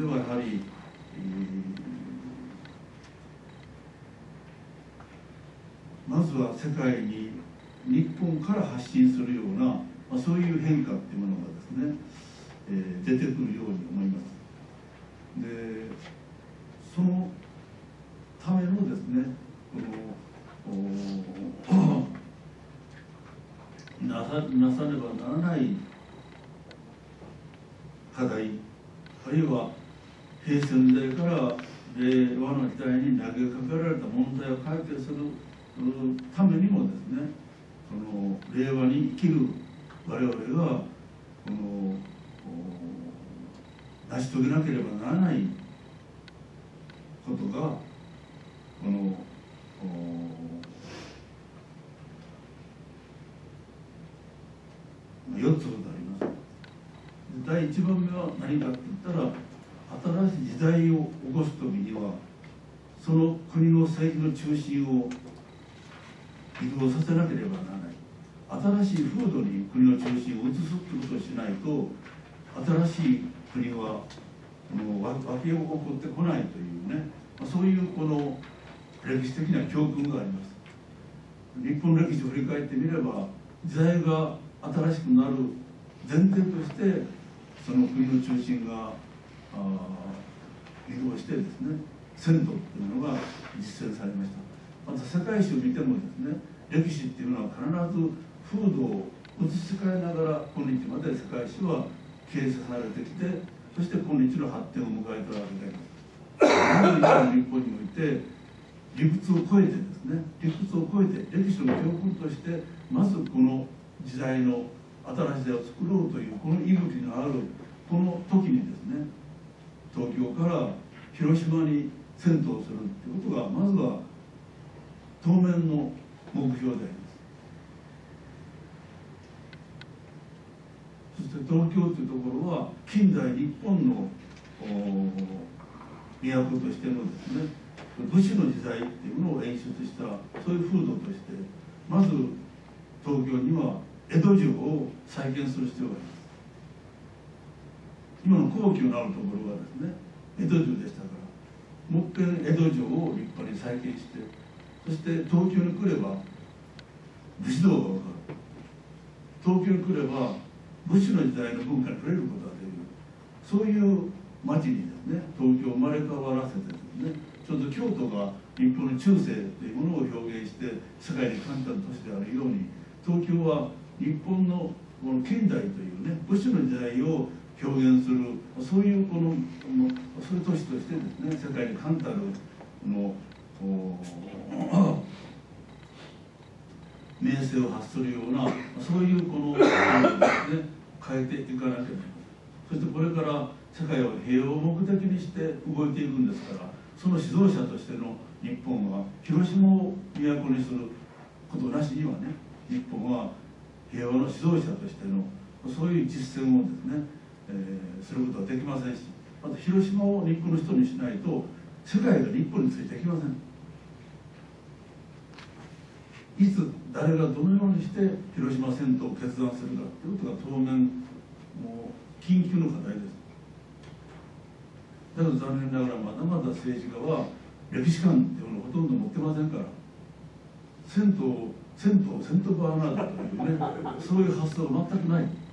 ではやはり、えーまずは世界に日本から発信するような、まあ、そういう変化っていうものがですね、えー出てくるように思います。でそのためのですねこのなさなさねばならない課題あるいは平成の時代から令和の時代に投げかけられた問題を解決するためにもですねこの令和に生きる我々がこの成し遂げなければならないことがこの4つほどあります。第1番目は何かって言ったら新しい時代を起こす時にはその国の政治の中心を移動させなければならない。新しい風土に国の中心を移すってことをしないと新しい国はもうわ湧き起こってこないというねまそういうこの歴史的な教訓があります。日本歴史を振り返ってみれば時代が新しくなる前提としてその国の中心があ移動してですね鮮度っていうのが実践されました。また世界史を見てもですね歴史っていうのは必ず風土を移し替えながら今日まで世界史は形成されてきてそして今日の発展を迎えたわけであります。日本において理屈を超えてですね理屈を超えて歴史の教訓としてまずこの時代の新しい時代を作ろうというこの息吹のあるこの時にですね東京から広島に銭湯をするということがまずは当面の目標であります。そして東京というところは近代日本の都としてのですね武士の時代っていうのを演出したそういう風土としてまず東京には江戸城を再建する必要があります。今の皇居のあるところはですね江戸城でしたからもう一遍江戸城を立派に再建してそして東京に来れば武士道が分かる。東京に来れば武士の時代の文化に触れることができる。そういう町にですね東京を生まれ変わらせてですねちょうど京都が日本の中世というものを表現して世界に感じた都市であるように東京は日本のこの近代というね武士の時代を表現するそういうこのそういう都市としてですね世界に冠たるの名声を発するようなそういうこの、ね、変えていかなけない。そしてこれから世界を平和を目的にして動いていくんですからその指導者としての日本は広島を都にすることなしにはね日本は平和の指導者としてのそういう実践をですね、えーすることはできませんしまた広島を日本の人にしないと世界が日本についていきません。いつ誰がどのようにして広島戦闘を決断するかということが当面もう緊急の課題です。だけど残念ながらまだまだ政治家は歴史観っていうものをほとんど持ってませんから銭湯銭湯銭湯バーナードというねそういう発想は全くない。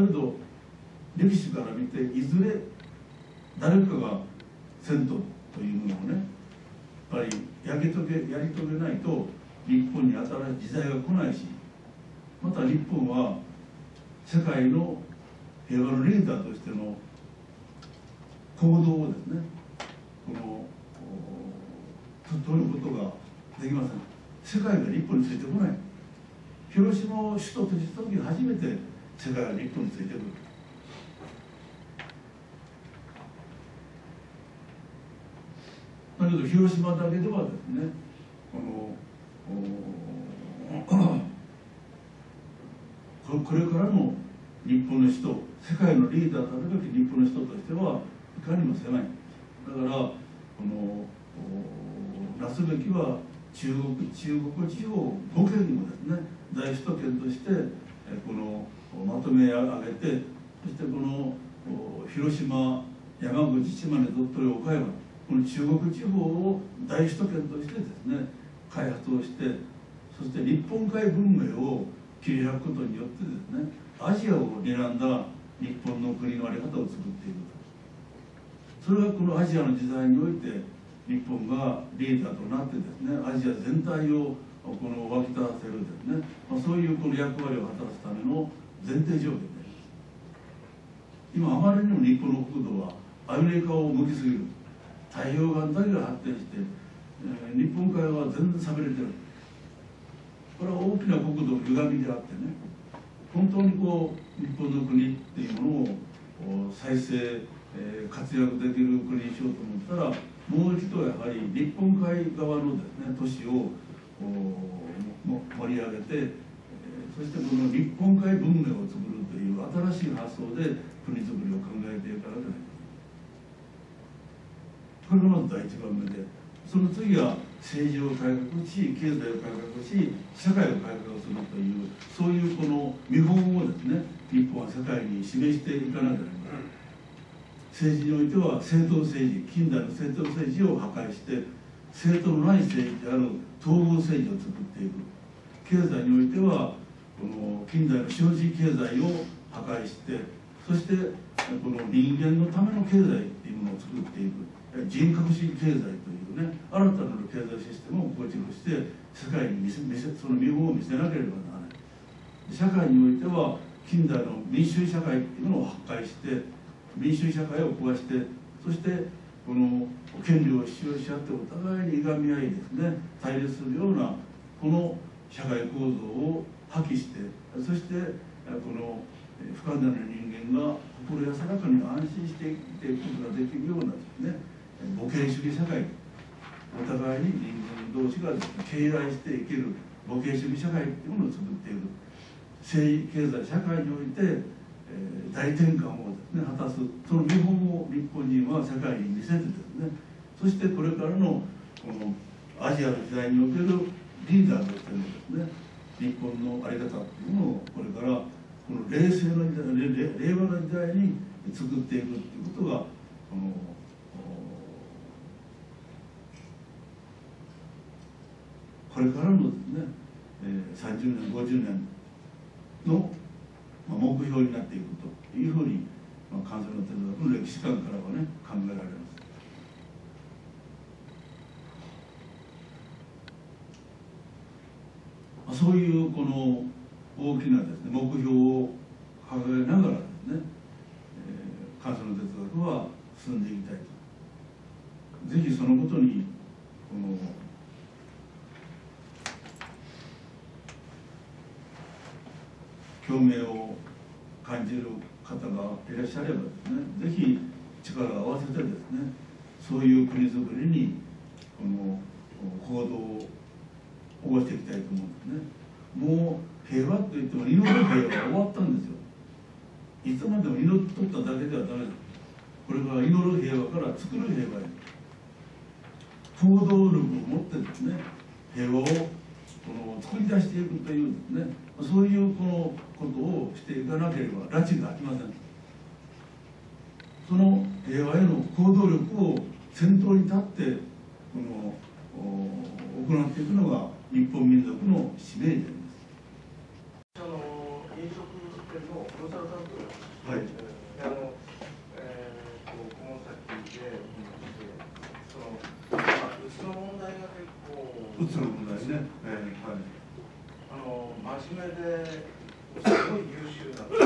だけど歴史から見ていずれ誰かが銭湯というものをねやっぱりやり遂げやり遂げないと日本に新しい時代が来ないしまた日本は世界の平和のリーダーとしての行動をですねこの取ることができません。世界が日本についてこない。広島を首都とした時初めてが日本についてくる。だけど広島だけではですねこのこれからの日本の人世界のリーダーたる。べき日本の人としてはいかにも狭いだからこのなすべきは中国中国地方5県にもですね大首都圏としてこのまとめ上げてそしてこの広島山口島根鳥取岡山この中国地方を大首都圏としてですね開発をしてそして日本海文明を切り開くことによってですねアジアを睨んだ日本の国の在り方を作っていくそれがこのアジアの時代において日本がリーダーとなってですねアジア全体をこの沸き立たせるですね、まあ、そういうこの役割を果たすための前提条件で今あまりにも日本の国土はアメリカを向きすぎる太平洋岸だけが発展して、えー、日本海は全然寂れてるこれは大きな国土の歪みであってね本当にこう日本の国っていうものを再生、えー、活躍できる国にしようと思ったらもう一度やはり日本海側のですね都市を盛り上げて、そしてこの日本海文明を作るという新しい発想で国づくりを考えているかなきゃいけないこれがまず第一番目でその次は政治を改革し経済を改革し社会を改革するというそういうこの見本をですね日本は世界に示していかなきゃならない。政治においては政党政治近代の政党政治を破壊して政党のない政治である統合政治を作っていく。経済においてはこの近代の資本主義経済を破壊してそしてこの人間のための経済っていうものを作っていく。人格主義経済というね新たなる経済システムを構築して世界に見せ見せその見本を見せなければならない。社会においては近代の民主主義社会っていうものを破壊して民主主義社会を壊してそしてこの権利を使用し合ってお互いにいがみ合いですね対立するようなこの社会構造を破棄してそしてこの不完全な人間が心安らかに安心して生きていくことができるようなですね母権主義社会お互いに人間同士が敬愛して生きる母権主義社会っていうものを作っている。政治経済社会において、えー、大転換をね果たす。その見本を日本人は世界に見せてですねそしてこれからのこのアジアの時代におけるリーダーとしてのですね日本の在り方っていうのをこれからこの冷静の時代令和の時代に作っていくっていうことがこのこれからのですね、30年50年の、目標になっていくというふうに、関西の哲学の歴史観からはね考えられます。まあ、そういうこの大きなですね目標を掲げながらですね、えー、関西の哲学は進んでいきたいと。ぜひそのことにこの共鳴を感じる方がいらっしゃればですねぜひ力を合わせてですねそういう国づくりにこの行動を起こしていきたいと思うんですねもう平和といっても祈る平和は終わったんですよいつまでも祈っただけではダメですこれから祈る平和から作る平和へ行動力を持ってですね平和をこの作り出していくというですねそういうこのことをしていかなければ拉致が開きません。その平和への行動力を先頭に立ってこの行っていくのが日本民族の使命であります。あの飲食店のあの、えー、と顧問先でその、まあ、うつの問題が結構うつの問題ね、えー、はい。あの真面目ですごい。優秀な店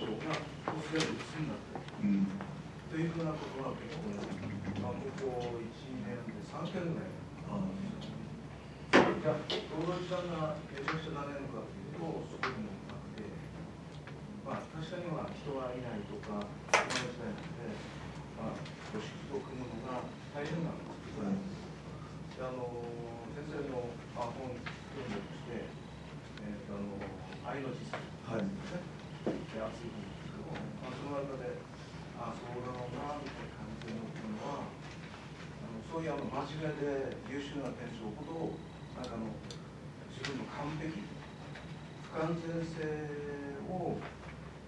長が突然うつになってるうん、とい。うふうなことは結構、まあ、向こう1年で3件ぐらい。じゃあ友達さんがめちゃくちゃなれるのかとい。うとそうい。うのがなくてまあ確かには人がい。ない。とか友達がい。なので、まあ、組織を組むのが大変なんです、あの先生の本読んでとして、えーと、あの愛の実践ですね、はい、熱いんですけど、まあ、その中であそうだろうなみたいな感じで思ったのはあのそういうあの真面目で優秀な店長ほどなんかあの完璧不完全性を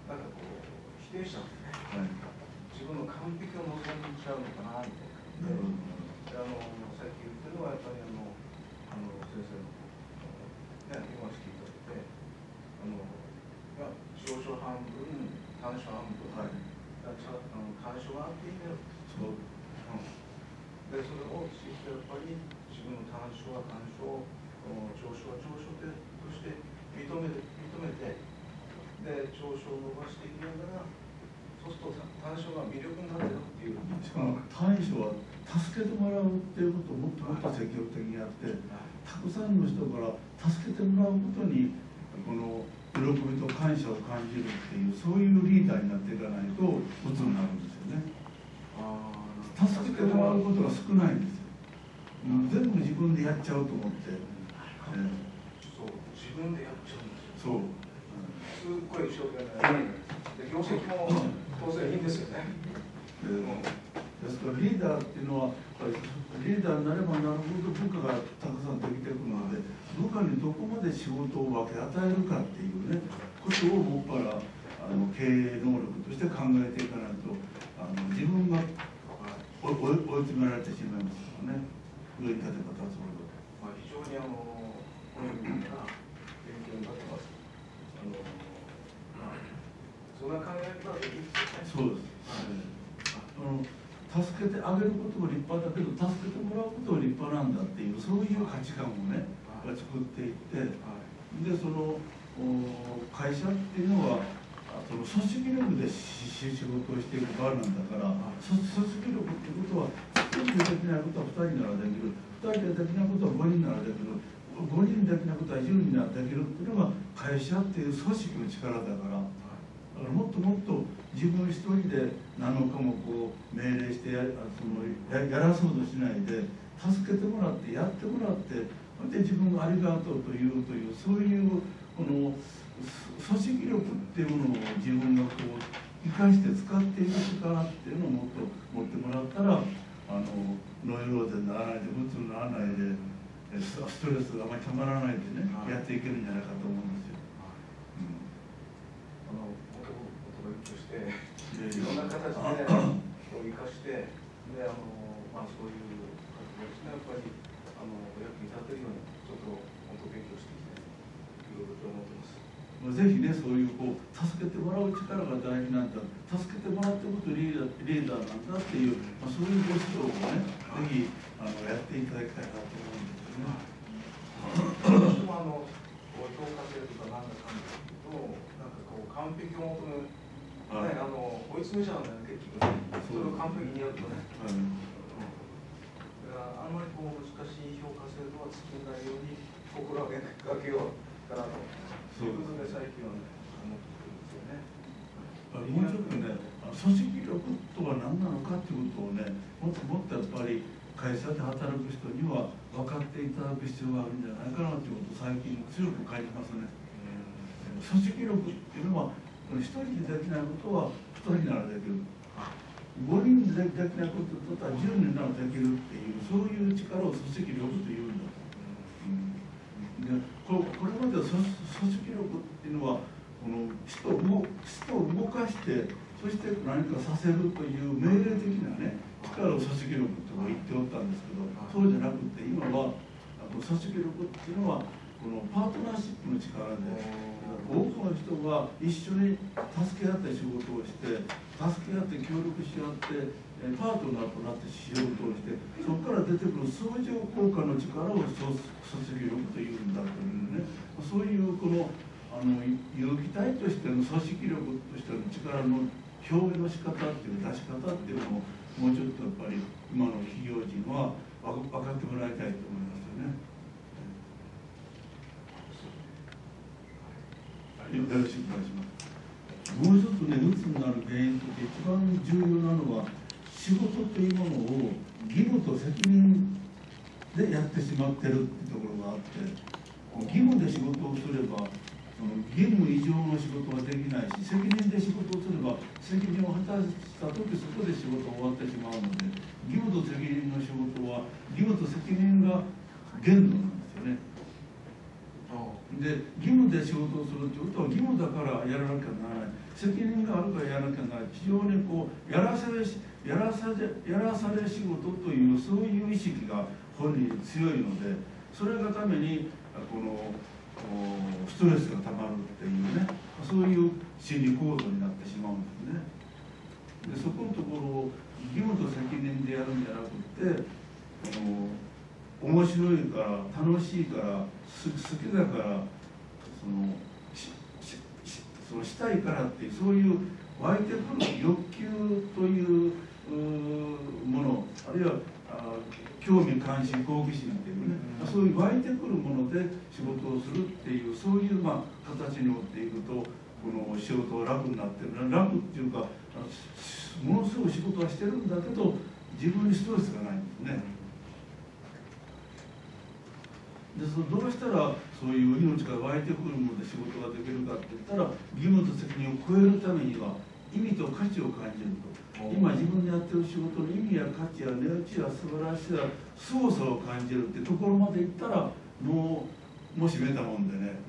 なんかこう否定しちゃうんですね。はい。自分の完璧を望んじゃうのかなみたいななるほど。であのさっき言ってるのはやっぱりあのあの先生のね今していただいてあのまあ少々半分短所半分はいだからあの短所があっていいんだよそううんでそれをきちっとやっぱり自分の短所は短所お長所は長所でとして認めて認めてで長所を伸ばしていきながらそうすると短所が魅力になってるっていう短所は助けてもらうっていうことをもっともっと積極的にやってたくさんの人から助けてもらうことにこの喜びと感謝を感じるっていうそういうリーダーになっていかないと鬱になるんですよね。あ助けてもらうことが少ないんですよ。うん全部自分でやっちゃうと思って、えそう自分でやっちゃうんですえよ。そう。すっごい一生懸命で業績も当然いいんですよね。でですからリーダーっていうのはリーダーになればなるほど部下がたくさんできてくるので部下にどこまで仕事を分け与えるかっていうねことをもっぱらあの経営能力として考えていかないとあの自分が追い詰められてしまいますからね上に立てば立つほど。まあ、非常にあのこの意味が勉強になってます。あのまあ、そんな考え方でいいですよね。そうです、あの助けてあげることも立派だけど助けてもらうことも立派なんだっていうそういう価値観をねやっぱ作っていってはい。でそのお会社っていうのはあその組織力で仕事をしていく場なんだから組組織力っていうことは1人でできないことは2人ならできる2人でできないことは5人ならできる5人できないことは10人ならできるっていうのが会社っていう組織の力だから。だからもっともっと自分一人で何もかもこう命令してやあそのややらそうとしないで助けてもらってやってもらってそれで自分がありがとうと言うというそういうこのす組織力っていうものを自分がこう生かして使っていく力っていうのをもっと持ってもらったらあのノイローゼにならないで鬱にならないでストレスがあまりたまらないでねはい。やっていけるんじゃないかと思うんですよ。うんあの男男としてでいろんな形でこう生かしてであのまあそういう活動ですねやっぱりあの役に立てるようにちょっと本当勉強していきたいいろいろと思ってます。まあぜひねそういうこう助けてもらう力が大事なんだ助けてもらってことリーダーリーダーなんだっていう、まあ、そういうご指導をねぜひあのやっていただきたいなと思うんですよね。どうしてもあの評価制とかなんだかんだとなんかこう完璧を求める、はい。ね、あの追い詰めちゃうんだよね結局ね。それを完璧にやるとね、はいだからあんまりこう難しい評価制度は作らないように心がけようかなとそういうことで最近はね思ってくるんですよね。あもうちょっとね組織力とは何なのかっていうことをねもっともっとやっぱり会社で働く人には分かっていただく必要があるんじゃないかなということを最近強く感じますね。組織力っていうのは一人でできないことは二人ならできる。5人でできないことだったら10人ならできるっていうそういう力を組織力というんだと、うん、でここれまでは組織力っていうのはこの人を動人を動かしてそして何かさせるという命令的なね力を組織力と言っておったんですけどそうじゃなくて今は組織力っていうのはこのパートナーシップの力で多くの人が一緒に助け合って仕事をして助け合って協力し合ってパートナーとなって仕事をしてそこから出てくる相乗効果の力を組織力というんだというねそういうこのあの有機体としての組織力としての力の表現の仕方っていう出し方っていうのをもうちょっとやっぱり今の企業人は分かってもらいたいと思いますよね。よろしくお願いします。もう一つね、鬱になる原因として一番重要なのは、仕事というものを義務と責任でやってしまってるってところがあって、義務で仕事をすれば、その義務以上の仕事はできないし、責任で仕事をすれば、責任を果たしたとき、そこで仕事が終わってしまうので、義務と責任の仕事は、義務と責任が限度なんですよね。あで義務で仕事をするってことは義務だからやらなきゃならない。責任があるからやらなきゃならない。非常にこうやらされしやらされやらされ仕事というそういう意識が本人に強いのでそれがためにあこのストレスがたまるっていうねそういう心理行動になってしまうんですね。でそこのところを義務と責任でやるんじゃなくってあの面白いから楽しいから好きだからそのしししそのしたいからっていうそういう湧いてくる欲求というものあるいはあ興味関心好奇心っていうね、うんそういう湧いてくるもので仕事をするっていうそういうまあ形に持っていくとこの仕事は楽になってる楽っていうかものすごい仕事はしてるんだけど自分にストレスがないんですね。でそのどうしたらそういう命が湧いてくるもので仕事ができるかって言ったら義務と責任を超えるためには意味と価値を感じると。今自分でやってる仕事の意味や価値や値打ちや素晴らしさや凄さを感じるってところまで行ったらもうもしめたもんでね